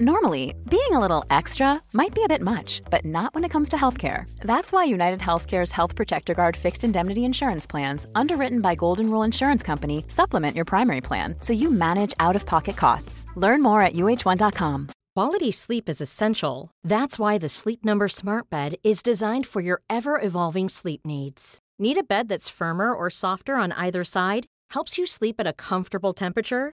Normally, being a little extra might be a bit much, but not when it comes to healthcare. That's why United Healthcare's Health Protector Guard fixed indemnity insurance plans, underwritten by Golden Rule Insurance Company, supplement your primary plan so you manage out of pocket costs. Learn more at uh1.com. Quality sleep is essential. That's why the Sleep Number Smart Bed is designed for your ever evolving sleep needs. Need a bed that's firmer or softer on either side? Helps you sleep at a comfortable temperature?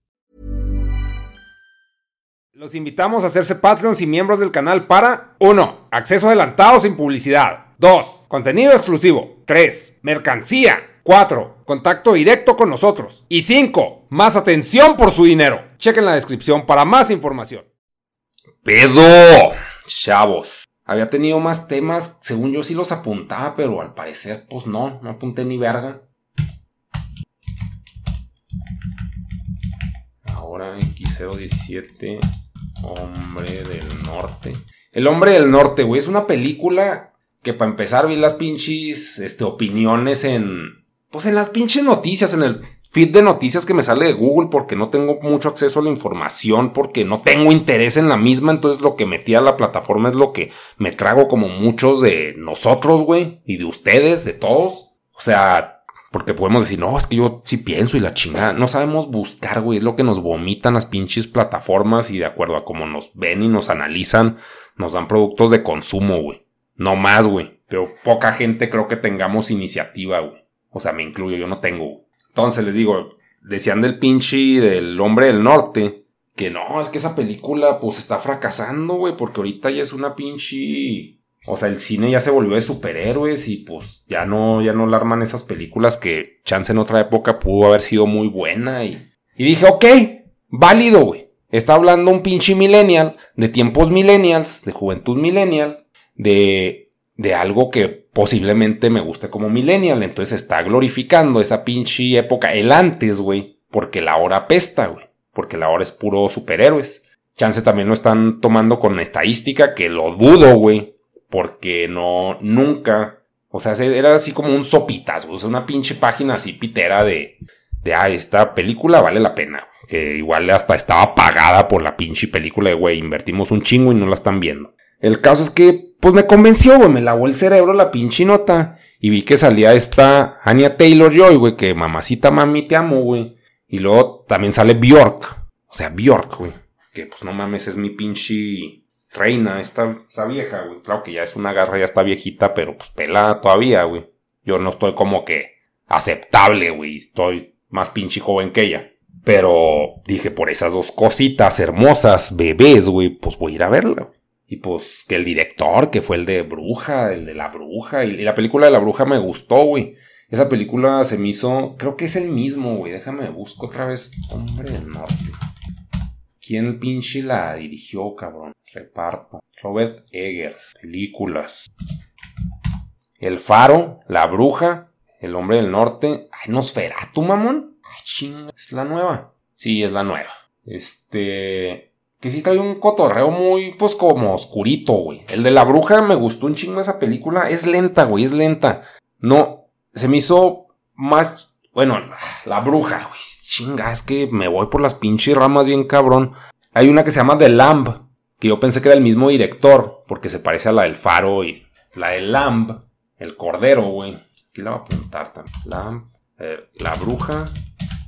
Los invitamos a hacerse Patreons y miembros del canal para 1. Acceso adelantado sin publicidad. 2. Contenido exclusivo. 3. Mercancía. 4. Contacto directo con nosotros. Y 5. Más atención por su dinero. Chequen la descripción para más información. Pedo. Chavos. Había tenido más temas, según yo sí los apuntaba, pero al parecer, pues no, no apunté ni verga. Ahora X017, Hombre del Norte. El Hombre del Norte, güey, es una película que para empezar vi las pinches este, opiniones en... Pues en las pinches noticias, en el feed de noticias que me sale de Google porque no tengo mucho acceso a la información, porque no tengo interés en la misma, entonces lo que metí a la plataforma es lo que me trago como muchos de nosotros, güey, y de ustedes, de todos. O sea, porque podemos decir, no, es que yo sí pienso y la chingada. No sabemos buscar, güey, es lo que nos vomitan las pinches plataformas y de acuerdo a cómo nos ven y nos analizan, nos dan productos de consumo, güey. No más, güey. Pero poca gente creo que tengamos iniciativa, güey. O sea, me incluyo, yo no tengo, güey. Entonces les digo, decían del pinche del hombre del norte, que no, es que esa película pues está fracasando, güey, porque ahorita ya es una pinche... O sea, el cine ya se volvió de superhéroes y pues ya no, ya no la arman esas películas que chance en otra época pudo haber sido muy buena y... Y dije, ok, válido, güey. Está hablando un pinche millennial, de tiempos millennials, de juventud millennial, de, de algo que posiblemente me guste como millennial. Entonces está glorificando esa pinche época, el antes, güey. Porque la hora pesta, güey. Porque la hora es puro superhéroes. Chance también lo están tomando con estadística, que lo dudo, güey. Porque no, nunca. O sea, era así como un sopitas. O sea, una pinche página así pitera de. De, ah, esta película vale la pena. Que igual hasta estaba pagada por la pinche película de, güey, invertimos un chingo y no la están viendo. El caso es que pues me convenció, güey, me lavó el cerebro la pinche nota. Y vi que salía esta Anya Taylor Joy, güey, que mamacita mami te amo, güey. Y luego también sale Bjork. O sea, Bjork, güey. Que pues no mames, es mi pinche reina, esta, esa vieja, güey. Claro que ya es una garra, ya está viejita, pero pues pelada todavía, güey. Yo no estoy como que aceptable, güey. Estoy más pinche joven que ella. Pero dije, por esas dos cositas hermosas, bebés, güey, pues voy a ir a verla. Y pues que el director, que fue el de Bruja, el de la Bruja, y, la película de la Bruja me gustó, güey. Esa película se me hizo, creo que es el mismo, güey. Déjame busco otra vez. Hombre del Norte. ¿Quién pinche la dirigió, cabrón? Reparto. Robert Eggers. Películas. El Faro, La Bruja, El Hombre del Norte. Ay, Nosferatu, mamón. Ay, chinga, es la nueva. Sí, es la nueva. Este que sí trae un cotorreo muy, pues como oscurito, güey. El de la bruja me gustó un chingo esa película. Es lenta, güey, es lenta. No, se me hizo más, bueno, la bruja, güey. Chinga, es que me voy por las pinches ramas bien cabrón. Hay una que se llama The Lamb, que yo pensé que era el mismo director, porque se parece a la del faro y la del Lamb, el cordero, güey. Aquí la voy a apuntar también. Lamb, eh, la bruja,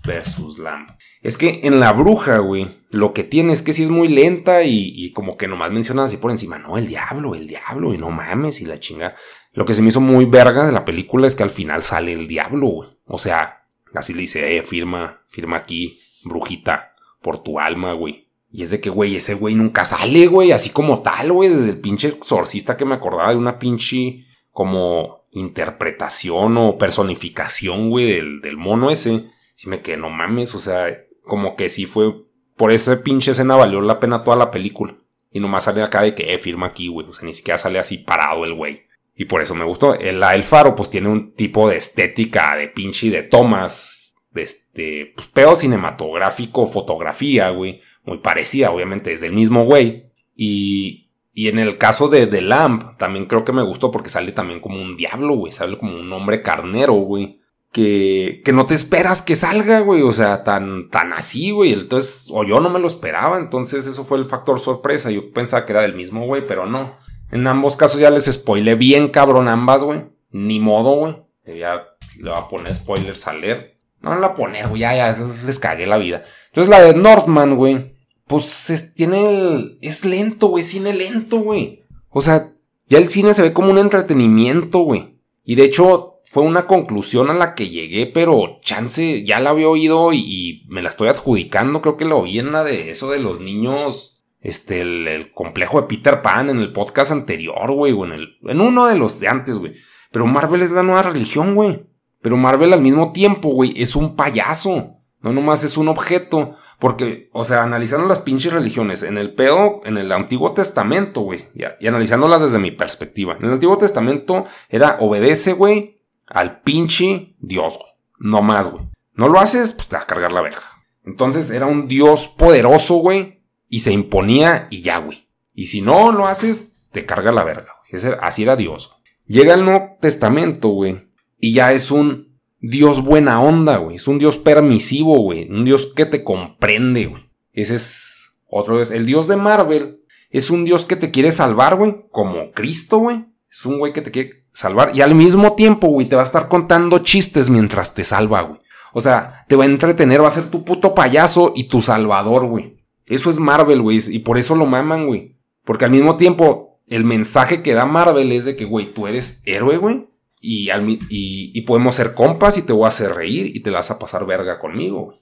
versus Lamb. Es que en la bruja, güey, lo que tiene es que sí es muy lenta y, como que nomás mencionan así por encima, no, el diablo, el diablo, y no mames, y la chinga. Lo que se me hizo muy verga de la película es que al final sale el diablo, güey. O sea, así le dice, eh, firma, firma aquí, brujita, por tu alma, güey. Y es de que, güey, ese güey nunca sale, güey, así como tal, güey, desde el pinche exorcista que me acordaba de una pinche como interpretación o personificación, güey, del, del mono ese. Si me quedé, no mames, o sea, como que sí fue, por esa pinche escena valió la pena toda la película. Y nomás sale acá de que, eh, firma aquí, güey, o sea, ni siquiera sale así parado el güey. Y por eso me gustó. El, el faro, pues tiene un tipo de estética de pinche de tomas, de este, pues pedo cinematográfico, fotografía, güey, muy parecida, obviamente, es del mismo güey. Y, y en el caso de The Lamp, también creo que me gustó porque sale también como un diablo, güey, sale como un hombre carnero, güey que, que no te esperas que salga, güey. O sea, tan, tan así, güey. Entonces, o yo no me lo esperaba. Entonces, eso fue el factor sorpresa. Yo pensaba que era del mismo, güey, pero no. En ambos casos ya les spoilé bien cabrón ambas, güey. Ni modo, güey. Ya le voy a poner spoilers a leer. No, no la poner, güey. Ya, ya, les cagué la vida. Entonces, la de Northman, güey. Pues tiene el. Es lento, güey. Cine lento, güey. O sea, ya el cine se ve como un entretenimiento, güey. Y de hecho, fue una conclusión a la que llegué, pero chance ya la había oído y, me la estoy adjudicando. Creo que lo oí en la de eso de los niños. Este, el, complejo de Peter Pan en el podcast anterior, güey, o en, el, en uno de los de antes, güey. Pero Marvel es la nueva religión, güey. Pero Marvel al mismo tiempo, güey, es un payaso. No nomás es un objeto. Porque, o sea, analizando las pinches religiones, en el pedo, en el Antiguo Testamento, güey, y, analizándolas desde mi perspectiva. En el Antiguo Testamento era obedece, güey, al pinche Dios, güey. No más, güey. No lo haces, pues te va a cargar la verga. Entonces era un Dios poderoso, güey. Y se imponía y ya, güey. Y si no lo haces, te carga la verga, güey. Así era Dios. Llega el Nuevo Testamento, güey. Y ya es un Dios buena onda, güey. Es un Dios permisivo, güey. Un Dios que te comprende, güey. Ese es otro vez. El Dios de Marvel es un Dios que te quiere salvar, güey. Como Cristo, güey. Es un güey que te quiere salvar. Y al mismo tiempo, güey, te va a estar contando chistes mientras te salva, güey. O sea, te va a entretener, va a ser tu puto payaso y tu salvador, güey. Eso es Marvel, güey. Y por eso lo maman, güey. Porque al mismo tiempo, el mensaje que da Marvel es de que, güey, tú eres héroe, güey. Y, y, podemos ser compas y te voy a hacer reír y te vas a pasar verga conmigo,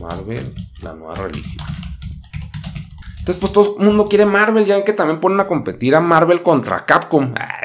Marvel, la nueva religión. Entonces, pues todo el mundo quiere Marvel. Ya que también ponen a competir a Marvel contra Capcom. Ah,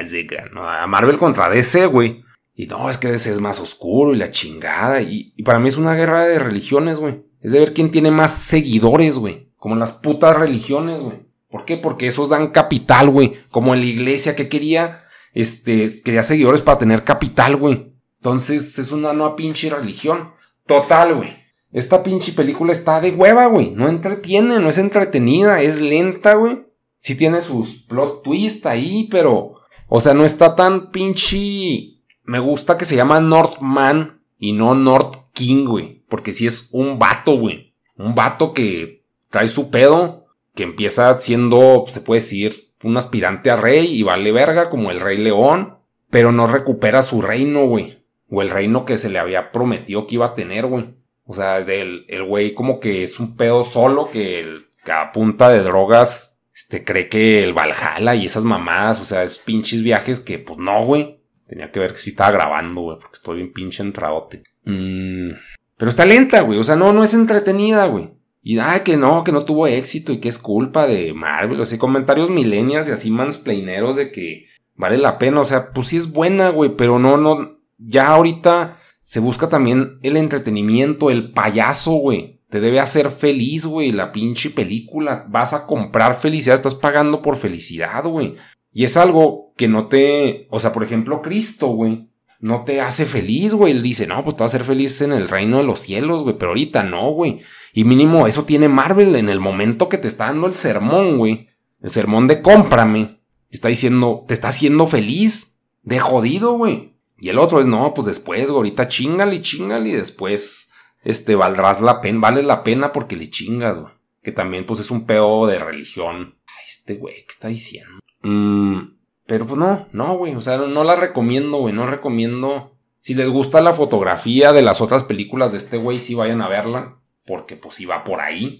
no, a Marvel contra DC, güey. Y no, es que DC es más oscuro y la chingada. Y, para mí es una guerra de religiones, güey. Es de ver quién tiene más seguidores, güey. Como las putas religiones, güey. ¿Por qué? Porque esos dan capital, güey. Como en la iglesia que quería, este, quería seguidores para tener capital, güey. Entonces es una nueva pinche religión. Total, güey. Esta pinche película está de hueva, güey. No entretiene, no es entretenida, es lenta, güey. Sí tiene sus plot twist ahí, pero. O sea, no está tan pinche. Me gusta que se llama Northman y no North King, güey. Porque sí es un vato, güey. Un vato que trae su pedo. Que empieza siendo, se puede decir, un aspirante a rey y vale verga como el rey león. Pero no recupera su reino, güey. O el reino que se le había prometido que iba a tener, güey. O sea, del, el güey como que es un pedo solo que, el, que a punta de drogas este, cree que el Valhalla y esas mamadas, o sea, esos pinches viajes que pues no, güey. Tenía que ver que sí estaba grabando, güey, porque estoy bien pinche entradote. Mm, pero está lenta, güey, o sea, no, no es entretenida, güey. Y ay, que no, que no tuvo éxito y que es culpa de Marvel. O sea, comentarios milenias y así mansplaineros de que vale la pena. O sea, pues sí es buena, güey, pero no, no. Ya ahorita se busca también el entretenimiento, el payaso, güey. Te debe hacer feliz, güey, la pinche película. Vas a comprar felicidad, estás pagando por felicidad, güey. Y es algo que no te... O sea, por ejemplo, Cristo, güey. No te hace feliz, güey. Él dice, no, pues te vas a hacer feliz en el reino de los cielos, güey. Pero ahorita no, güey. Y mínimo eso tiene Marvel en el momento que te está dando el sermón, güey. El sermón de cómprame. Está diciendo, te está haciendo feliz. De jodido, güey. Y el otro es, no, pues después, ahorita chingale y chingale y después, este, valdrás la pena, vale la pena porque le chingas, güey. Que también, pues es un pedo de religión. Ay, este güey, ¿qué está diciendo? Mm, pero pues no, no, güey, o sea, no, la recomiendo, güey, no recomiendo Si les gusta la fotografía de las otras películas de este güey, sí vayan a verla. Porque pues sí va por ahí.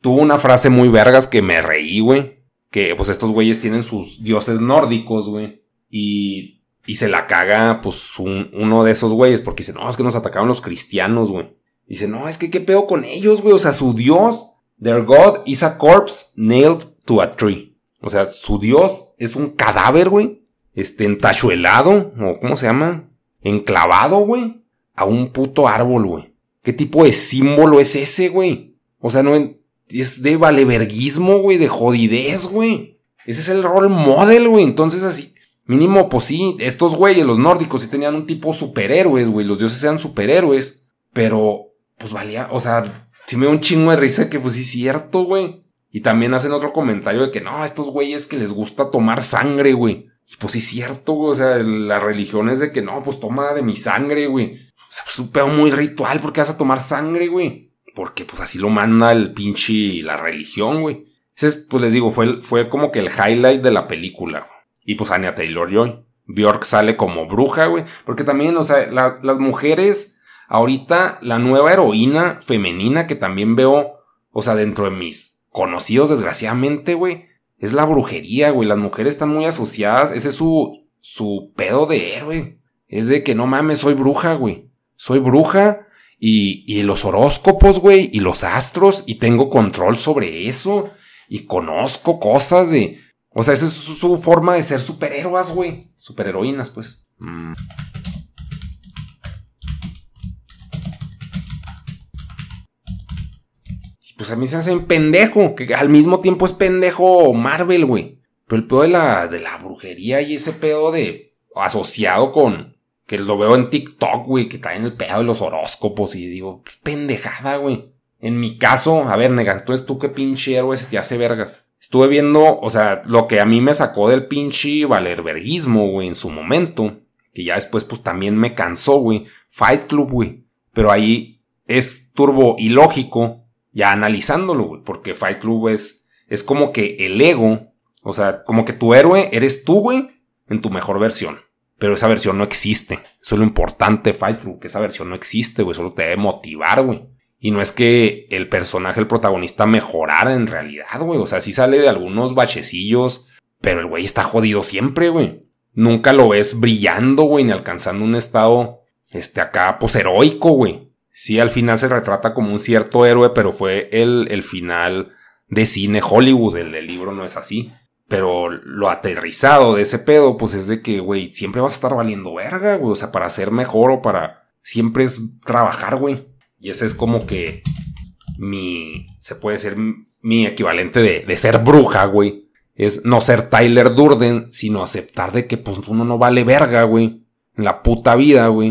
Tuvo una frase muy vergas que me reí, güey. Que pues estos güeyes tienen sus dioses nórdicos, güey. Y, y se la caga pues uno de esos güeyes. Porque dice, no, es que nos atacaron los cristianos, güey. Dice, no, es que qué pedo con ellos, güey. O sea, su dios, their god is a corpse nailed to a tree. O sea, su dios es un cadáver, güey. Este, entachuelado, o ¿cómo se llama? Enclavado, güey. A un puto árbol, güey. ¿Qué tipo de símbolo es ese, güey? O sea, no es de valeverguismo, güey, de jodidez, güey. Ese es el role model, güey. Entonces, así, mínimo, pues sí, estos güeyes, los nórdicos, sí tenían un tipo superhéroes, güey. Los dioses eran superhéroes. Pero, pues valía, o sea, sí me da un chingo de risa que, pues sí, es cierto, güey. Y también hacen otro comentario de que no, estos güeyes que les gusta tomar sangre, güey. Y pues sí cierto, güey. O sea, la religión es de que no, pues toma de mi sangre, güey. O sea, es un pedo muy ritual. ¿Por qué vas a tomar sangre, güey? Porque pues así lo manda el pinche la religión, güey. Ese pues les digo, fue, fue como que el highlight de la película. Y pues Anya Taylor-Joy. Bjork sale como bruja, güey. Porque también, o sea, las mujeres, ahorita la nueva heroína femenina que también veo, o sea, dentro de mis conocidos, desgraciadamente, güey, es la brujería, güey. Las mujeres están muy asociadas. Ese es su, su pedo de héroe. Es de que no mames, soy bruja, güey. Soy bruja y, y los horóscopos, güey, y los astros, y tengo control sobre eso. Y conozco cosas de. O sea, esa es su, forma de ser superhéroes, güey. Superheroínas, pues. Mm. Pues a mí se hace pendejo, que al mismo tiempo es pendejo Marvel, güey. Pero el pedo de la, de la brujería y ese pedo de asociado con, que lo veo en TikTok, güey, que traen el pedo de los horóscopos y digo, pendejada, güey. En mi caso, a ver, nega, entonces tú qué pinche héroe se te hace vergas. Estuve viendo, o sea, lo que a mí me sacó del pinche valerverguismo, güey, en su momento, que ya después pues también me cansó, güey. Fight Club, güey. Pero ahí es turbo ilógico ya analizándolo, güey, porque Fight Club es, es como que el ego, o sea, como que tu héroe eres tú, güey, en tu mejor versión. Pero esa versión no existe. Eso es lo importante, Fight Club, que esa versión no existe, güey, solo te debe motivar, güey. Y no es que el personaje, el protagonista, mejorara en realidad, güey. O sea, sí sale de algunos bachecillos, pero el güey está jodido siempre, güey. Nunca lo ves brillando, güey, ni alcanzando un estado, este, acá, pues heroico, güey. Sí, al final se retrata como un cierto héroe, pero fue el, el final de cine Hollywood. El del libro no es así. Pero lo aterrizado de ese pedo, pues es de que, güey, siempre vas a estar valiendo verga, güey. O sea, para ser mejor o para. Siempre es trabajar, güey. Y ese es como que mi. Se puede decir mi equivalente de, de ser bruja, güey. Es no ser Tyler Durden, sino aceptar de que, pues, uno no vale verga, güey. En la puta vida, güey.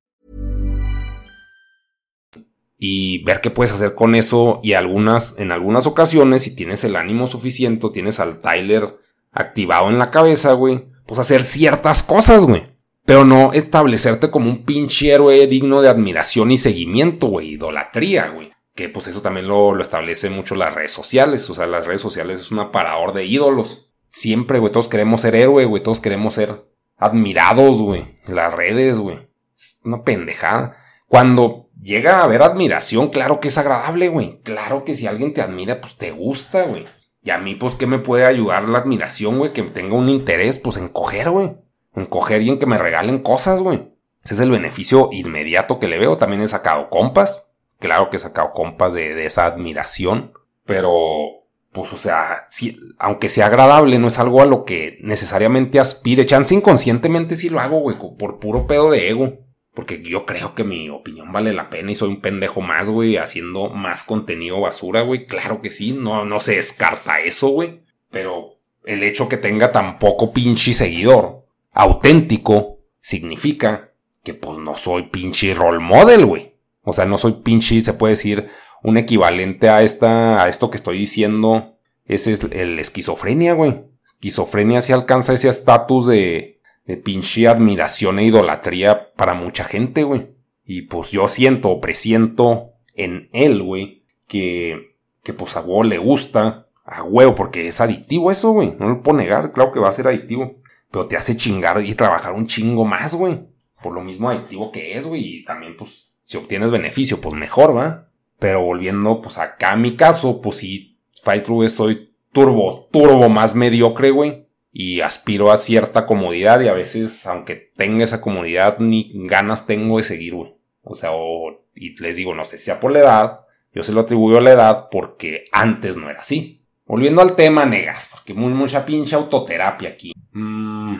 Y ver qué puedes hacer con eso y algunas, en algunas ocasiones, si tienes el ánimo suficiente, tienes al Tyler activado en la cabeza, güey, pues hacer ciertas cosas, güey. Pero no establecerte como un pinche héroe digno de admiración y seguimiento, güey, idolatría, güey. Que pues eso también lo, lo establece mucho las redes sociales. O sea, las redes sociales es un aparador de ídolos. Siempre, güey, todos queremos ser héroe, güey, todos queremos ser admirados, güey. Las redes, güey. Es una pendejada. Cuando llega a haber admiración, claro que es agradable, güey. Claro que si alguien te admira, pues te gusta, güey. Y a mí, pues, ¿qué me puede ayudar la admiración, güey? Que tenga un interés, pues, en coger, güey. en coger y en que me regalen cosas, güey. Ese es el beneficio inmediato que le veo. También he sacado compas. Claro que he sacado compas de, de esa admiración. Pero, pues, o sea, si, aunque sea agradable, no es algo a lo que necesariamente aspire. Chance inconscientemente sí lo hago, güey, por puro pedo de ego. Porque yo creo que mi opinión vale la pena y soy un pendejo más, güey, haciendo más contenido basura, güey. Claro que sí, no, no se descarta eso, güey. Pero el hecho que tenga tan poco pinche seguidor auténtico significa que pues no soy pinche role model, güey. O sea, no soy pinche, se puede decir, un equivalente a esta, a esto que estoy diciendo. Ese es el esquizofrenia, güey. Esquizofrenia si alcanza ese estatus de, de pinche admiración e idolatría para mucha gente, güey. Y pues yo siento o presiento en él, güey, que, que pues a huevo le gusta, a huevo, porque es adictivo eso, güey. No lo puedo negar, claro que va a ser adictivo. Pero te hace chingar y trabajar un chingo más, güey. Por lo mismo adictivo que es, güey. Y también, pues, si obtienes beneficio, pues mejor, ¿va? Pero volviendo, pues acá a mi caso, pues sí, Fight Club estoy turbo, turbo más mediocre, güey y aspiro a cierta comodidad y a veces, aunque tenga esa comodidad, ni ganas tengo de seguir, güey. O sea, o, y les digo, no sé si sea por la edad, yo se lo atribuyo a la edad porque antes no era así. Volviendo al tema, negas, porque muy, mucha pinche autoterapia aquí. Mm,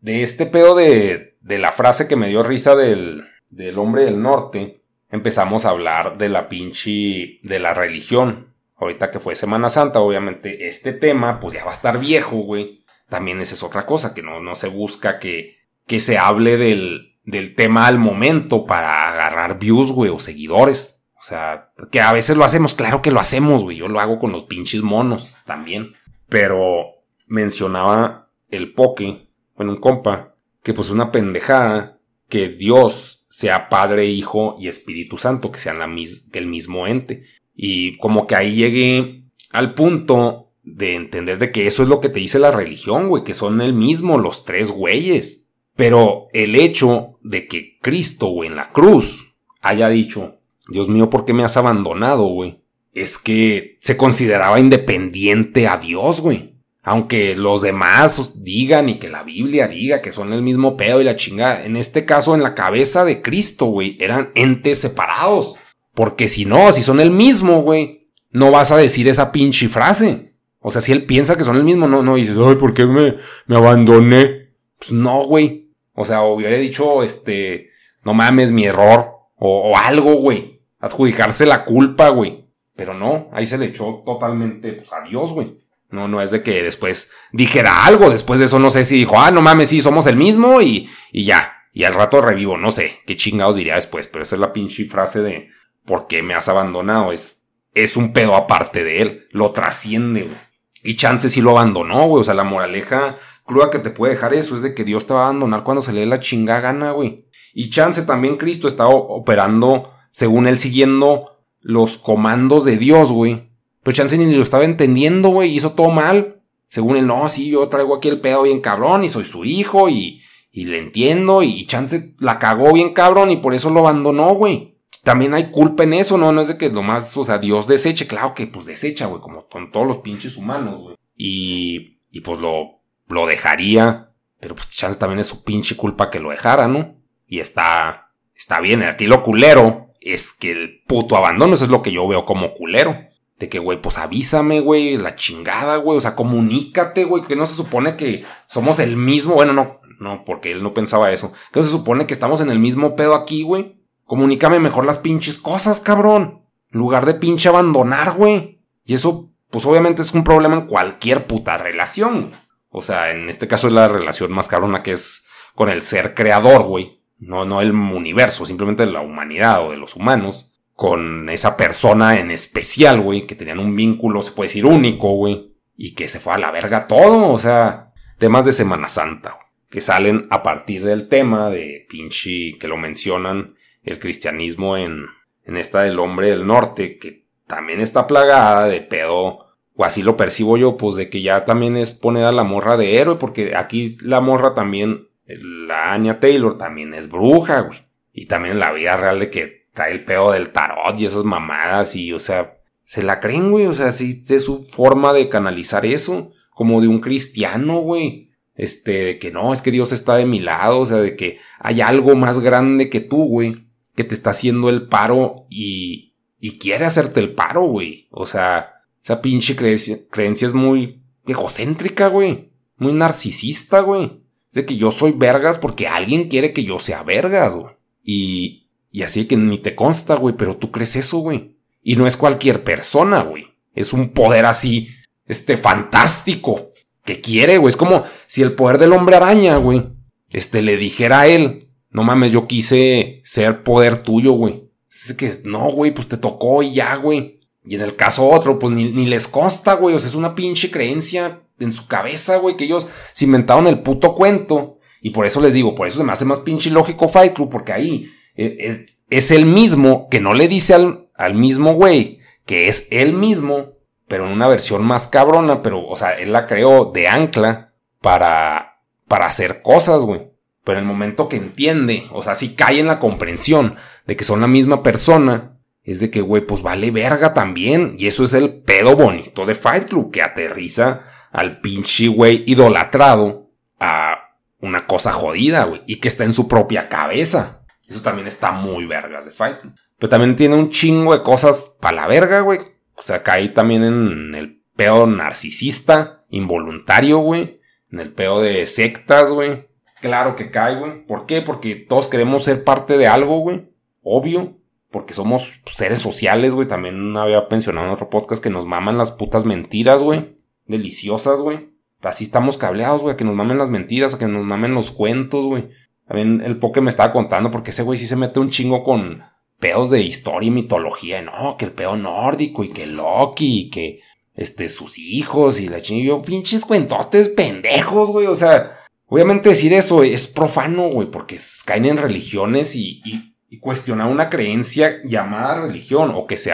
de este pedo de, de la frase que me dio risa del, del hombre del norte, empezamos a hablar de la pinche, de la religión ahorita que fue Semana Santa, obviamente este tema pues ya va a estar viejo, güey. También esa es otra cosa, que no, no se busca que, que se hable del, del tema al momento para agarrar views, güey, o seguidores. O sea, que a veces lo hacemos, claro que lo hacemos, güey. Yo lo hago con los pinches monos también. Pero mencionaba el poke, bueno, un compa, que pues una pendejada que Dios sea Padre, Hijo y Espíritu Santo, que sean la el mismo ente. Y como que ahí llegué al punto de entender de que eso es lo que te dice la religión, güey, que son el mismo los tres güeyes. Pero el hecho de que Cristo, güey, en la cruz haya dicho, Dios mío, ¿por qué me has abandonado, güey? Es que se consideraba independiente a Dios, güey. Aunque los demás digan y que la Biblia diga que son el mismo pedo y la chingada, en este caso en la cabeza de Cristo, güey, eran entes separados. Porque si no, si son el mismo, güey, no vas a decir esa pinche frase. O sea, si él piensa que son el mismo, no, no dices, ay, ¿por qué me, me abandoné? Pues no, güey. O sea, hubiera dicho, este, no mames, mi error. O, algo, güey. Adjudicarse la culpa, güey. Pero no, ahí se le echó totalmente, pues, a Dios, güey. No, no es de que después dijera algo. Después de eso, no sé si dijo, ah, no mames, sí, somos el mismo y, y ya. Y al rato revivo, no sé qué chingados diría después. Pero esa es la pinche frase de, ¿por qué me has abandonado? Es, es un pedo aparte de él, lo trasciende, güey. Y Chance sí lo abandonó, güey. O sea, la moraleja cruda que te puede dejar eso es de que Dios te va a abandonar cuando se le dé la chinga gana, güey. Y Chance también Cristo estaba operando, según él, siguiendo los comandos de Dios, güey. Pero Chance ni lo estaba entendiendo, güey. Hizo todo mal. Según él, no, sí, yo traigo aquí el pedo bien cabrón y soy su hijo y, y le entiendo. Y Chance la cagó bien cabrón y por eso lo abandonó, güey también hay culpa en eso, ¿no? No es de que nomás, o sea, Dios deseche, claro que pues desecha, güey, como con todos los pinches humanos, güey. Y, y pues lo, lo dejaría, pero pues chance también es su pinche culpa que lo dejara, ¿no? Y está, está bien, aquí lo culero es que el puto abandono, eso es lo que yo veo como culero. De que, güey, pues avísame, güey, la chingada, güey, o sea, comunícate, güey, que no se supone que somos el mismo, bueno, no, no, porque él no pensaba eso. Que no se supone que estamos en el mismo pedo aquí, güey. Comunícame mejor las pinches cosas, cabrón. En lugar de pinche abandonar, güey. Y eso, pues obviamente es un problema en cualquier puta relación. O sea, en este caso es la relación más cabrona que es con el ser creador, güey. No, no el universo, simplemente la humanidad o de los humanos. Con esa persona en especial, güey, que tenían un vínculo, se puede decir, único, güey. Y que se fue a la verga todo, o sea, temas de Semana Santa, que salen a partir del tema de pinche, que lo mencionan el cristianismo en, en esta del hombre del norte, que también está plagada de pedo, o así lo percibo yo, pues de que ya también es poner a la morra de héroe, porque aquí la morra también, la Anya Taylor también es bruja, güey. Y también la vida real de que trae el pedo del tarot y esas mamadas, y o sea, se la creen, güey, o sea, sí es su forma de canalizar eso, como de un cristiano, güey. Este, de que no, es que Dios está de mi lado, o sea, de que hay algo más grande que tú, güey, que te está haciendo el paro y, y quiere hacerte el paro, güey. O sea, esa pinche creencia, creencia es muy egocéntrica, güey. Muy narcisista, güey. Es de que yo soy vergas porque alguien quiere que yo sea vergas, güey. Y, y así que ni te consta, güey, pero tú crees eso, güey. Y no es cualquier persona, güey. Es un poder así, este, fantástico. Que quiere, güey. Es como si el poder del hombre araña, güey. Este, le dijera a él. No mames, yo quise ser poder tuyo, güey. Es que, no, güey, pues te tocó y ya, güey. Y en el caso otro, pues ni, ni les consta, güey. O sea, es una pinche creencia en su cabeza, güey, que ellos se inventaron el puto cuento. Y por eso les digo, por eso se me hace más pinche lógico Fight Club, porque ahí eh, eh, es el mismo que no le dice al, al mismo güey que es él mismo, pero en una versión más cabrona, pero, o sea, él la creó de ancla para, para hacer cosas, güey. Pero en el momento que entiende, o sea, si cae en la comprensión de que son la misma persona, es de que, güey, pues vale verga también. Y eso es el pedo bonito de Fight Club, que aterriza al pinche güey idolatrado a una cosa jodida, güey, y que está en su propia cabeza. Eso también está muy vergas de Fight Pero también tiene un chingo de cosas para la verga, güey. O sea, cae también en el pedo narcisista, involuntario, güey. En el pedo de sectas, güey. Claro que cae, güey. ¿Por qué? Porque todos queremos ser parte de algo, güey. Obvio. Porque somos seres sociales, güey. También había mencionado en otro podcast que nos maman las putas mentiras, güey deliciosas, güey. Así estamos cableados, güey, que nos mamen las mentiras, que nos mamen los cuentos, güey. También el poke me estaba contando, porque ese güey sí se mete un chingo con pedos de historia y mitología. no, que el pedo nórdico y que Loki y que este, sus hijos y la chingada. pinches cuentotes pendejos, güey. O sea, obviamente decir eso es profano, güey, porque caen en religiones y, y, cuestionar una creencia llamada religión o que se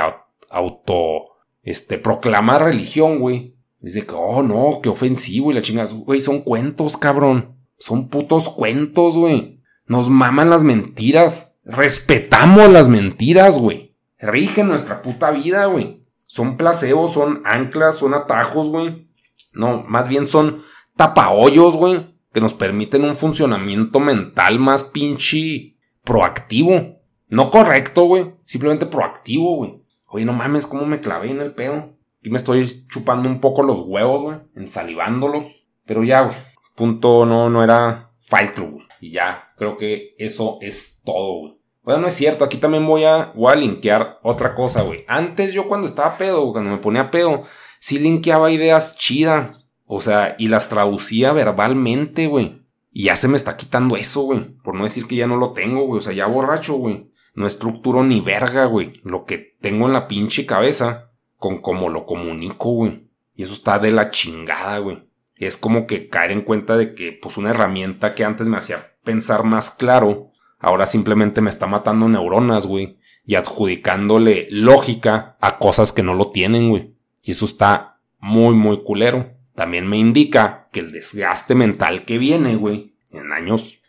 auto, este, proclama religión, güey Dice que, oh no, qué ofensivo y la chingada. Güey, son cuentos, cabrón. Son putos cuentos, güey. Nos maman las mentiras. Respetamos las mentiras, güey. Rigen nuestra puta vida, güey. Son placebos, son anclas, son atajos, güey. No, más bien son tapahoyos, güey. Que nos permiten un funcionamiento mental más pinche proactivo. No correcto, güey. Simplemente proactivo, güey. Oye, no mames, cómo me clavé en el pedo. Y me estoy chupando un poco los huevos, güey, ensalivándolos. Pero ya, güey, punto no, no era Fight Club, Y ya, creo que eso es todo, güey. No es cierto, aquí también voy a, voy a linkear otra cosa, güey. Antes yo cuando estaba pedo, cuando me ponía pedo, sí linkeaba ideas chidas. O sea, y las traducía verbalmente, güey. Y ya se me está quitando eso, güey. Por no decir que ya no lo tengo, güey. O sea, ya borracho, güey. No estructuro ni verga, güey. Lo que tengo en la pinche cabeza con cómo lo comunico, güey. Y eso está de la chingada, güey. Es como que caer en cuenta de que, pues, una herramienta que antes me hacía pensar más claro, ahora simplemente me está matando neuronas, güey. Y adjudicándole lógica a cosas que no lo tienen, güey. Y eso está muy, muy culero. También me indica que el desgaste mental que viene, güey, en años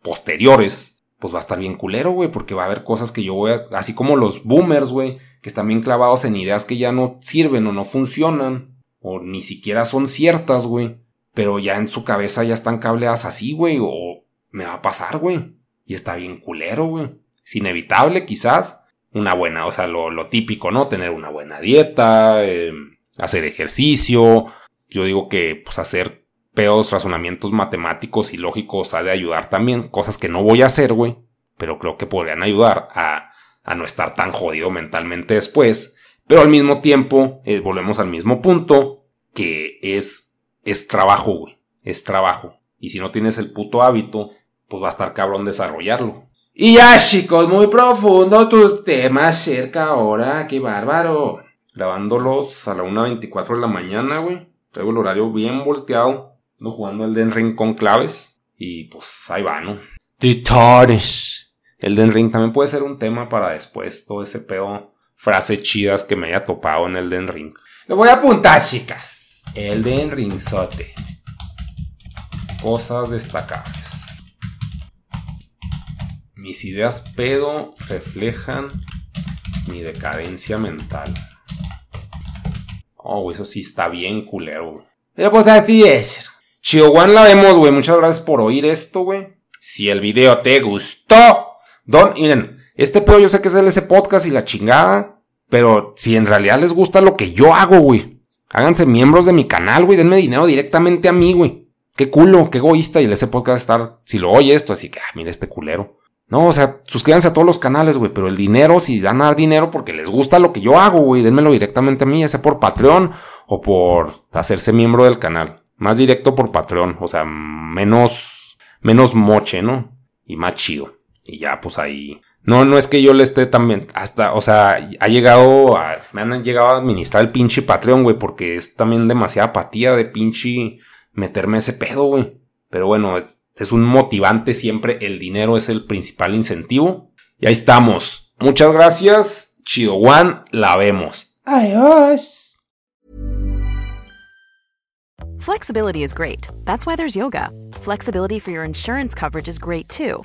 posteriores, pues va a estar bien culero, güey, porque va a haber cosas que yo voy a, así como los boomers, güey, que están bien clavados en ideas que ya no sirven o no funcionan, o ni siquiera son ciertas, güey, pero ya en su cabeza ya están cableadas así, güey, o me va a pasar, güey, y está bien culero, güey. Es inevitable, quizás, una buena, o sea, lo, típico, ¿no? Tener una buena dieta, em, hacer ejercicio, yo digo que, pues, hacer peos razonamientos matemáticos y lógicos ha de ayudar también, cosas que no voy a hacer, güey, pero creo que podrían ayudar a a no estar tan jodido mentalmente después. Pero al mismo tiempo, eh, volvemos al mismo punto, que es, es trabajo, güey. Es trabajo. Y si no tienes el puto hábito, pues va a estar cabrón desarrollarlo. Y ya, chicos, muy profundo tu tema cerca ahora, qué bárbaro. Grabándolos a la 1.24 de la mañana, güey. Traigo el horario bien volteado. Ando jugando el Den Ring con claves. Y pues ahí va, ¿no? The Elden Ring también puede ser un tema para después, todo ese pedo, frases chidas que me haya topado en Elden Ring. Lo voy a apuntar, chicas. Elden Ring sote. Cosas destacables. Mis ideas pedo reflejan mi decadencia mental. Oh, eso sí está bien culero. Pero pues así es. One la vemos, güey. Muchas gracias por oír esto, güey. Si el video te gustó, don, miren, este pedo yo sé que es el ese podcast y la chingada, pero si en realidad les gusta lo que yo hago, güey, háganse miembros de mi canal, güey, denme dinero directamente a mí, güey. Qué culo, qué egoísta y el ese podcast estar, si lo oye esto, así que, ah, mira este culero. No, o sea, suscríbanse a todos los canales, güey, pero el dinero, si dan a dar dinero porque les gusta lo que yo hago, güey, denmelo directamente a mí, ya sea por Patreon o por hacerse miembro del canal. Más directo por Patreon, o sea, menos, menos moche, ¿no? Y más chido. Y ya, pues ahí. No, no es que yo le esté también, hasta, o sea, ha llegado a, me han llegado a administrar el pinche Patreon, güey, porque es también demasiada apatía de pinche meterme ese pedo, güey. Pero bueno, es, es un motivante siempre, el dinero es el principal incentivo. Y ahí estamos. Muchas gracias. Chido One, la vemos. Adiós. Flexibility is great. That's why there's yoga. Flexibility for your insurance coverage is great too.